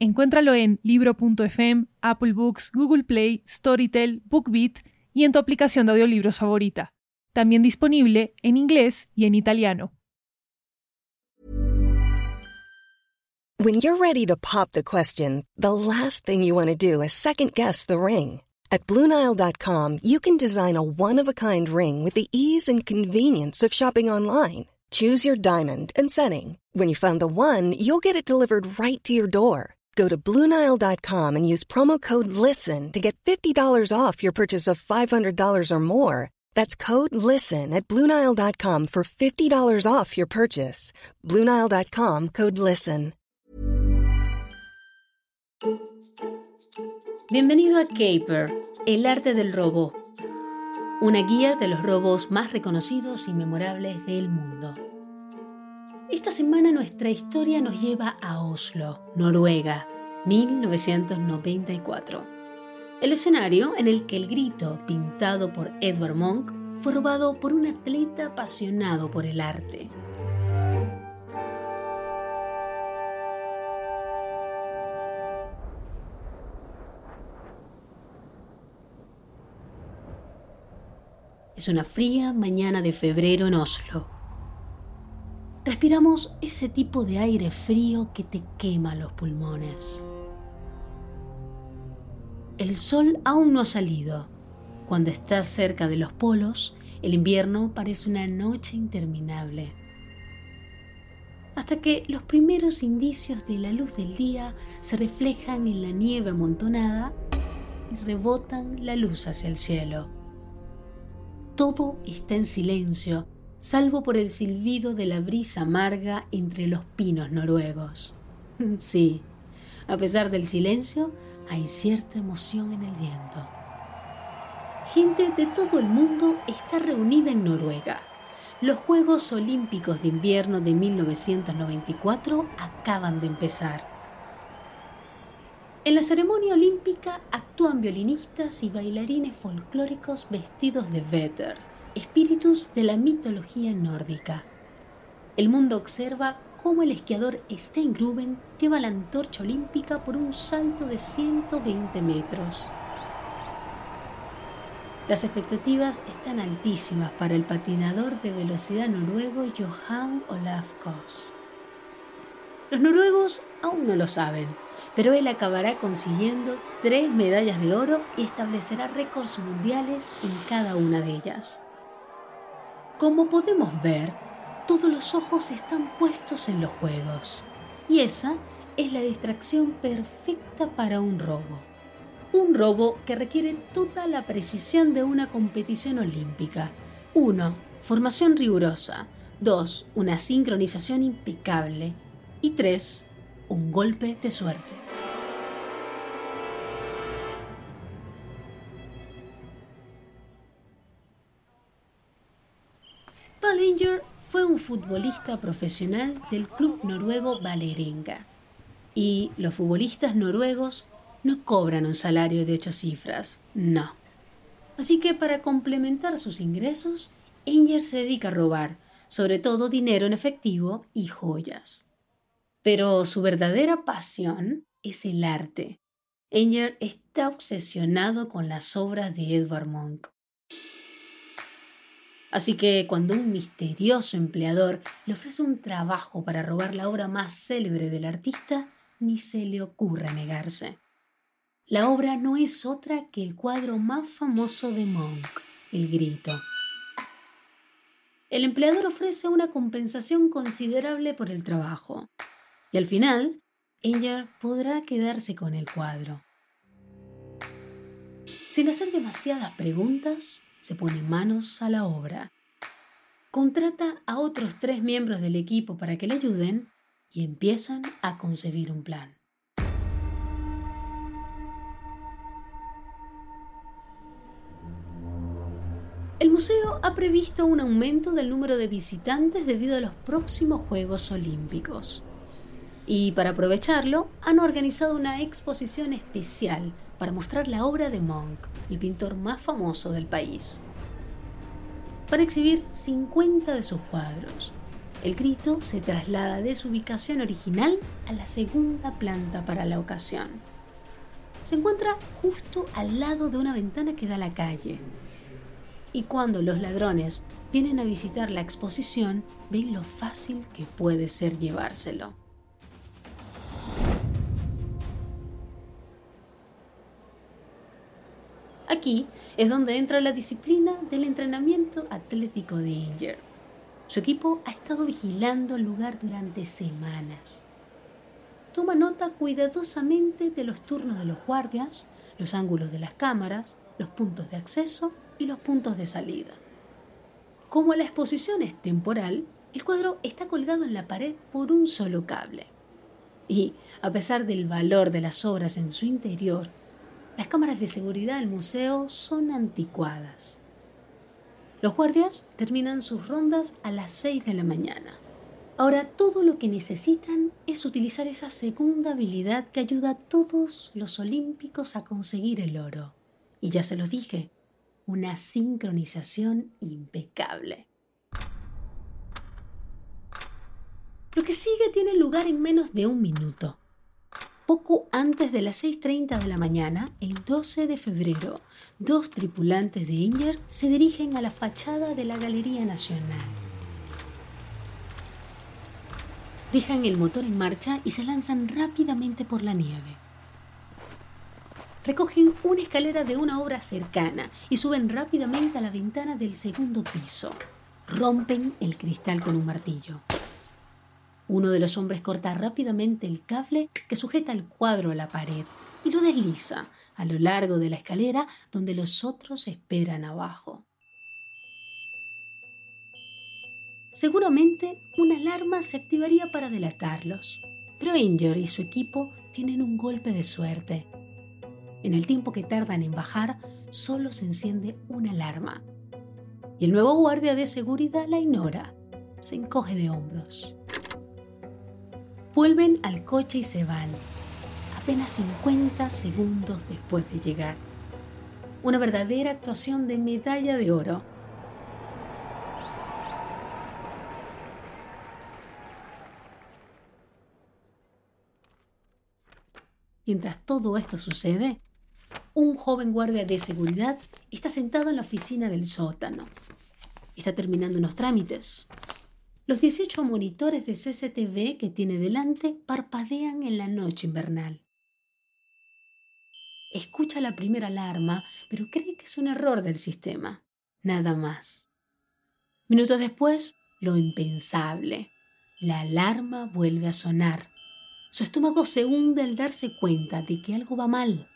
Encuéntralo en libro.fm, Apple Books, Google Play, Storytel, BookBeat y en tu aplicación de audiolibros favorita. También disponible en inglés y en italiano. When you're ready to pop the question, the last thing you want to do is second guess the ring. At Bluenile.com, you can design a one of a kind ring with the ease and convenience of shopping online. Choose your diamond and setting. When you find the one, you'll get it delivered right to your door. Go to Bluenile.com and use promo code LISTEN to get $50 off your purchase of $500 or more. That's code LISTEN at Bluenile.com for $50 off your purchase. Bluenile.com code LISTEN. Bienvenido a Caper, el arte del robo. Una guía de los robos más reconocidos y memorables del mundo. Esta semana nuestra historia nos lleva a Oslo, Noruega, 1994. El escenario en el que el grito, pintado por Edvard Munch, fue robado por un atleta apasionado por el arte. Es una fría mañana de febrero en Oslo respiramos ese tipo de aire frío que te quema los pulmones. El sol aún no ha salido. Cuando estás cerca de los polos, el invierno parece una noche interminable. Hasta que los primeros indicios de la luz del día se reflejan en la nieve amontonada y rebotan la luz hacia el cielo. Todo está en silencio salvo por el silbido de la brisa amarga entre los pinos noruegos. Sí, a pesar del silencio, hay cierta emoción en el viento. Gente de todo el mundo está reunida en Noruega. Los Juegos Olímpicos de Invierno de 1994 acaban de empezar. En la ceremonia olímpica actúan violinistas y bailarines folclóricos vestidos de Vetter espíritus de la mitología nórdica. El mundo observa cómo el esquiador Steingruben lleva la antorcha olímpica por un salto de 120 metros. Las expectativas están altísimas para el patinador de velocidad noruego Johan Olaf Kos. Los noruegos aún no lo saben, pero él acabará consiguiendo tres medallas de oro y establecerá récords mundiales en cada una de ellas. Como podemos ver, todos los ojos están puestos en los juegos. Y esa es la distracción perfecta para un robo. Un robo que requiere toda la precisión de una competición olímpica. 1. Formación rigurosa. 2. Una sincronización impecable. Y 3. Un golpe de suerte. Ballinger fue un futbolista profesional del club noruego Valerenga. Y los futbolistas noruegos no cobran un salario de ocho cifras, no. Así que para complementar sus ingresos, Enger se dedica a robar, sobre todo dinero en efectivo y joyas. Pero su verdadera pasión es el arte. Enger está obsesionado con las obras de Edvard Munch. Así que cuando un misterioso empleador le ofrece un trabajo para robar la obra más célebre del artista, ni se le ocurra negarse. La obra no es otra que el cuadro más famoso de Monk, El Grito. El empleador ofrece una compensación considerable por el trabajo, y al final, ella podrá quedarse con el cuadro. Sin hacer demasiadas preguntas, se pone manos a la obra. Contrata a otros tres miembros del equipo para que le ayuden y empiezan a concebir un plan. El museo ha previsto un aumento del número de visitantes debido a los próximos Juegos Olímpicos. Y para aprovecharlo, han organizado una exposición especial para mostrar la obra de Monk, el pintor más famoso del país. Para exhibir 50 de sus cuadros, el grito se traslada de su ubicación original a la segunda planta para la ocasión. Se encuentra justo al lado de una ventana que da a la calle. Y cuando los ladrones vienen a visitar la exposición, ven lo fácil que puede ser llevárselo. Aquí es donde entra la disciplina del entrenamiento atlético de Inger. Su equipo ha estado vigilando el lugar durante semanas. Toma nota cuidadosamente de los turnos de los guardias, los ángulos de las cámaras, los puntos de acceso y los puntos de salida. Como la exposición es temporal, el cuadro está colgado en la pared por un solo cable. Y, a pesar del valor de las obras en su interior, las cámaras de seguridad del museo son anticuadas. Los guardias terminan sus rondas a las 6 de la mañana. Ahora todo lo que necesitan es utilizar esa segunda habilidad que ayuda a todos los olímpicos a conseguir el oro. Y ya se los dije, una sincronización impecable. Lo que sigue tiene lugar en menos de un minuto. Poco antes de las 6.30 de la mañana, el 12 de febrero, dos tripulantes de Inger se dirigen a la fachada de la Galería Nacional. Dejan el motor en marcha y se lanzan rápidamente por la nieve. Recogen una escalera de una obra cercana y suben rápidamente a la ventana del segundo piso. Rompen el cristal con un martillo. Uno de los hombres corta rápidamente el cable que sujeta el cuadro a la pared y lo desliza a lo largo de la escalera donde los otros esperan abajo. Seguramente una alarma se activaría para delatarlos, pero Inger y su equipo tienen un golpe de suerte. En el tiempo que tardan en bajar, solo se enciende una alarma. Y el nuevo guardia de seguridad la ignora. Se encoge de hombros. Vuelven al coche y se van, apenas 50 segundos después de llegar. Una verdadera actuación de medalla de oro. Mientras todo esto sucede, un joven guardia de seguridad está sentado en la oficina del sótano. Está terminando unos trámites. Los 18 monitores de CCTV que tiene delante parpadean en la noche invernal. Escucha la primera alarma, pero cree que es un error del sistema. Nada más. Minutos después, lo impensable. La alarma vuelve a sonar. Su estómago se hunde al darse cuenta de que algo va mal.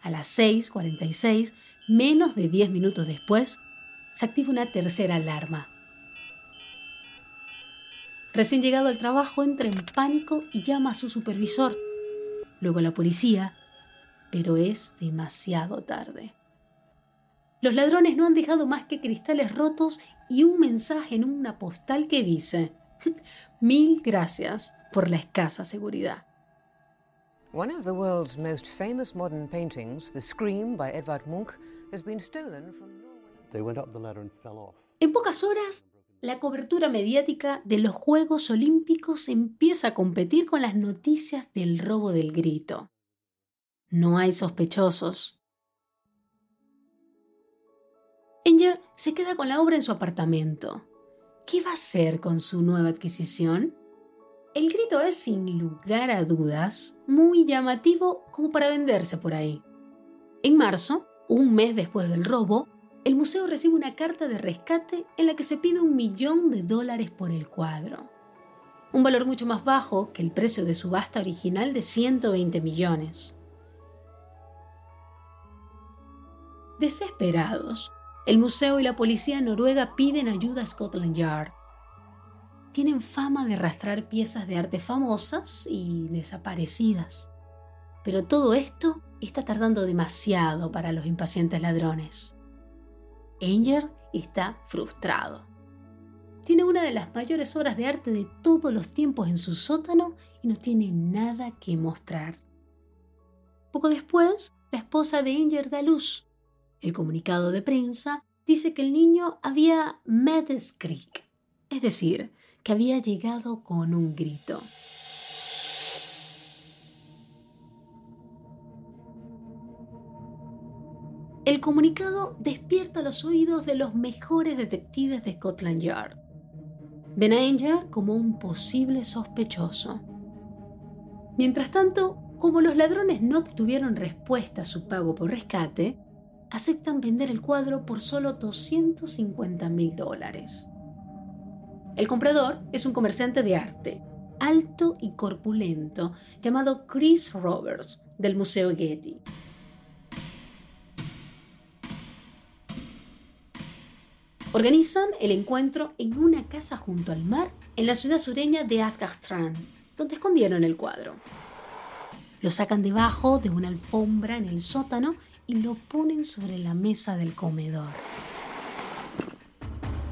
A las 6.46, menos de 10 minutos después, se activa una tercera alarma. Recién llegado al trabajo entra en pánico y llama a su supervisor, luego a la policía, pero es demasiado tarde. Los ladrones no han dejado más que cristales rotos y un mensaje en una postal que dice, mil gracias por la escasa seguridad. One of the world's most famous modern paintings, The Scream by Edvard Munch, has been stolen from Norway. They went up the ladder and fell off. En pocas horas, la cobertura mediática de los Juegos Olímpicos empieza a competir con las noticias del robo del grito. No hay sospechosos. Enger se queda con la obra en su apartamento. ¿Qué va a hacer con su nueva adquisición? El grito es, sin lugar a dudas, muy llamativo como para venderse por ahí. En marzo, un mes después del robo, el museo recibe una carta de rescate en la que se pide un millón de dólares por el cuadro. Un valor mucho más bajo que el precio de subasta original de 120 millones. Desesperados, el museo y la policía noruega piden ayuda a Scotland Yard. Tienen fama de arrastrar piezas de arte famosas y desaparecidas. Pero todo esto está tardando demasiado para los impacientes ladrones. Anger está frustrado. Tiene una de las mayores obras de arte de todos los tiempos en su sótano y no tiene nada que mostrar. Poco después, la esposa de Anger da luz. El comunicado de prensa dice que el niño había Creek, es decir, que había llegado con un grito. El comunicado despierta los oídos de los mejores detectives de Scotland Yard. Ven a Anger como un posible sospechoso. Mientras tanto, como los ladrones no obtuvieron respuesta a su pago por rescate, aceptan vender el cuadro por solo 250 mil dólares. El comprador es un comerciante de arte, alto y corpulento, llamado Chris Roberts, del Museo Getty. Organizan el encuentro en una casa junto al mar en la ciudad sureña de Asgardstrand, donde escondieron el cuadro. Lo sacan debajo de una alfombra en el sótano y lo ponen sobre la mesa del comedor.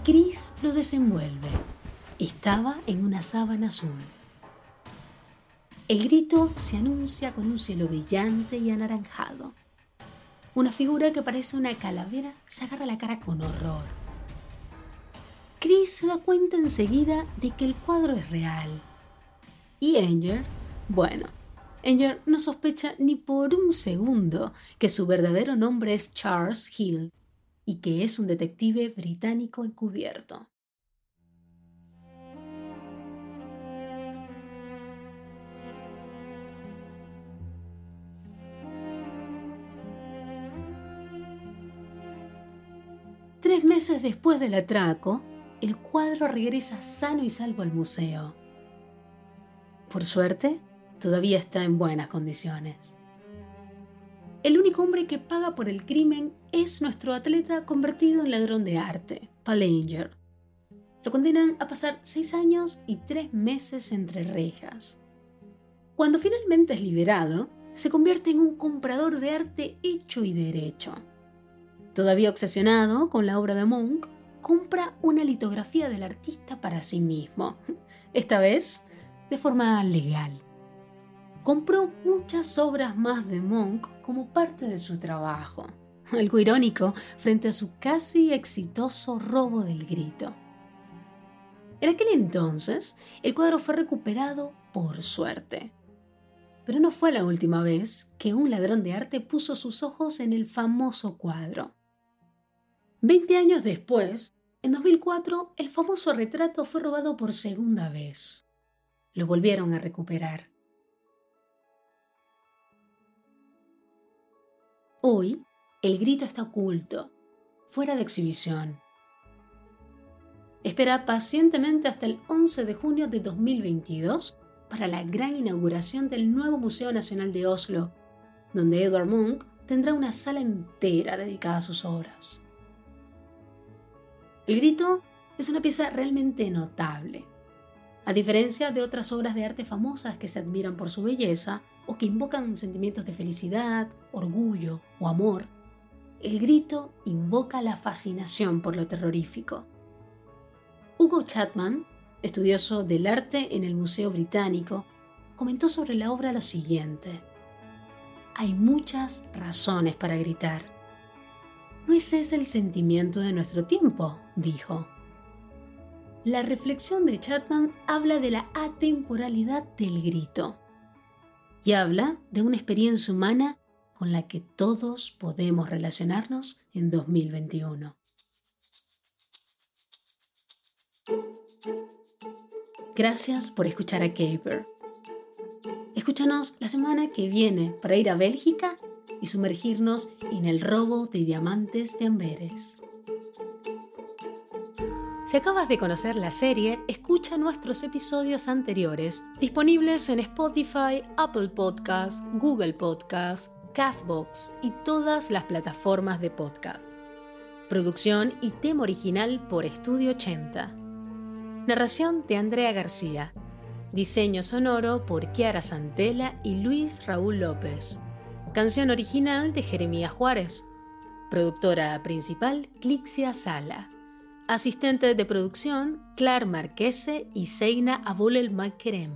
Chris lo desenvuelve. Estaba en una sábana azul. El grito se anuncia con un cielo brillante y anaranjado. Una figura que parece una calavera se agarra la cara con horror. Chris se da cuenta enseguida de que el cuadro es real. ¿Y Anger? Bueno, Anger no sospecha ni por un segundo que su verdadero nombre es Charles Hill y que es un detective británico encubierto. Tres meses después del atraco, el cuadro regresa sano y salvo al museo. Por suerte, todavía está en buenas condiciones. El único hombre que paga por el crimen es nuestro atleta convertido en ladrón de arte, Palanger. Lo condenan a pasar seis años y tres meses entre rejas. Cuando finalmente es liberado, se convierte en un comprador de arte hecho y derecho. Todavía obsesionado con la obra de Monk, compra una litografía del artista para sí mismo, esta vez de forma legal compró muchas obras más de Monk como parte de su trabajo. Algo irónico frente a su casi exitoso robo del grito. En aquel entonces, el cuadro fue recuperado por suerte. Pero no fue la última vez que un ladrón de arte puso sus ojos en el famoso cuadro. Veinte años después, en 2004, el famoso retrato fue robado por segunda vez. Lo volvieron a recuperar. Hoy, el grito está oculto, fuera de exhibición. Espera pacientemente hasta el 11 de junio de 2022 para la gran inauguración del nuevo Museo Nacional de Oslo, donde Edward Munch tendrá una sala entera dedicada a sus obras. El grito es una pieza realmente notable. A diferencia de otras obras de arte famosas que se admiran por su belleza, o que invocan sentimientos de felicidad, orgullo o amor, el grito invoca la fascinación por lo terrorífico. Hugo Chapman, estudioso del arte en el Museo Británico, comentó sobre la obra lo siguiente. Hay muchas razones para gritar. ¿No ese es el sentimiento de nuestro tiempo? dijo. La reflexión de Chapman habla de la atemporalidad del grito y habla de una experiencia humana con la que todos podemos relacionarnos en 2021. Gracias por escuchar a Caper. Escúchanos la semana que viene para ir a Bélgica y sumergirnos en el robo de diamantes de Amberes. Si acabas de conocer la serie, escucha nuestros episodios anteriores, disponibles en Spotify, Apple Podcasts, Google Podcasts, Castbox y todas las plataformas de podcast. Producción y tema original por Estudio 80. Narración de Andrea García. Diseño sonoro por Kiara Santela y Luis Raúl López. Canción original de Jeremías Juárez. Productora principal, Clixia Sala. Asistente de producción, Clar Marquese y Seina Abulel Makerem.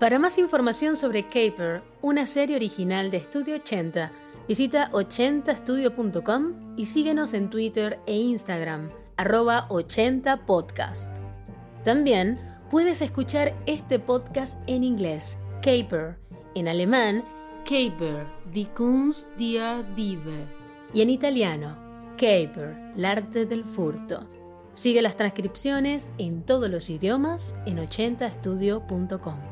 Para más información sobre Caper, una serie original de Estudio 80, visita 80estudio.com y síguenos en Twitter e Instagram, arroba 80podcast. También puedes escuchar este podcast en inglés, Caper, en alemán, Caper, die Kunst der Diebe, y en italiano, Caper, el arte del furto. Sigue las transcripciones en todos los idiomas en 80estudio.com.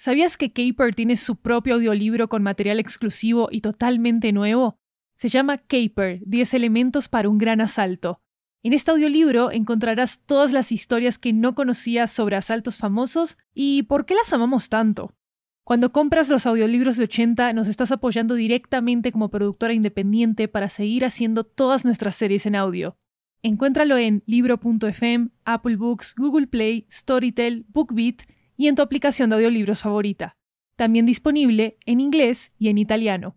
¿Sabías que Caper tiene su propio audiolibro con material exclusivo y totalmente nuevo? Se llama Caper, 10 elementos para un gran asalto. En este audiolibro encontrarás todas las historias que no conocías sobre asaltos famosos y por qué las amamos tanto. Cuando compras los audiolibros de 80 nos estás apoyando directamente como productora independiente para seguir haciendo todas nuestras series en audio. Encuéntralo en libro.fm, Apple Books, Google Play, Storytel, BookBeat y en tu aplicación de audiolibros favorita. También disponible en inglés y en italiano.